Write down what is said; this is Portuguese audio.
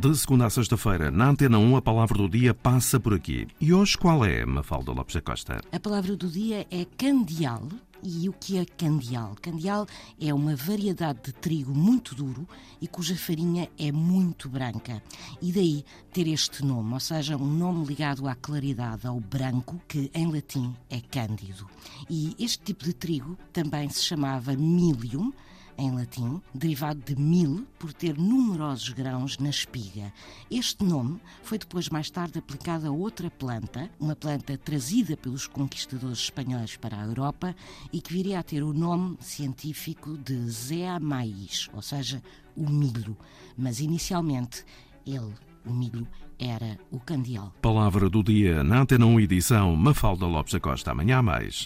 De segunda a sexta-feira, na Antena 1, a palavra do dia passa por aqui. E hoje qual é, Mafalda Lopes da Costa? A palavra do dia é candial. E o que é candial? Candial é uma variedade de trigo muito duro e cuja farinha é muito branca. E daí ter este nome, ou seja, um nome ligado à claridade, ao branco, que em latim é cândido. E este tipo de trigo também se chamava milium, em latim, derivado de mil, por ter numerosos grãos na espiga. Este nome foi depois mais tarde aplicado a outra planta, uma planta trazida pelos conquistadores espanhóis para a Europa e que viria a ter o nome científico de Zea maíz, ou seja, o milho. Mas inicialmente ele, o milho, era o candial. Palavra do dia na Antena 1 edição Mafalda Lopes da Costa. Amanhã mais.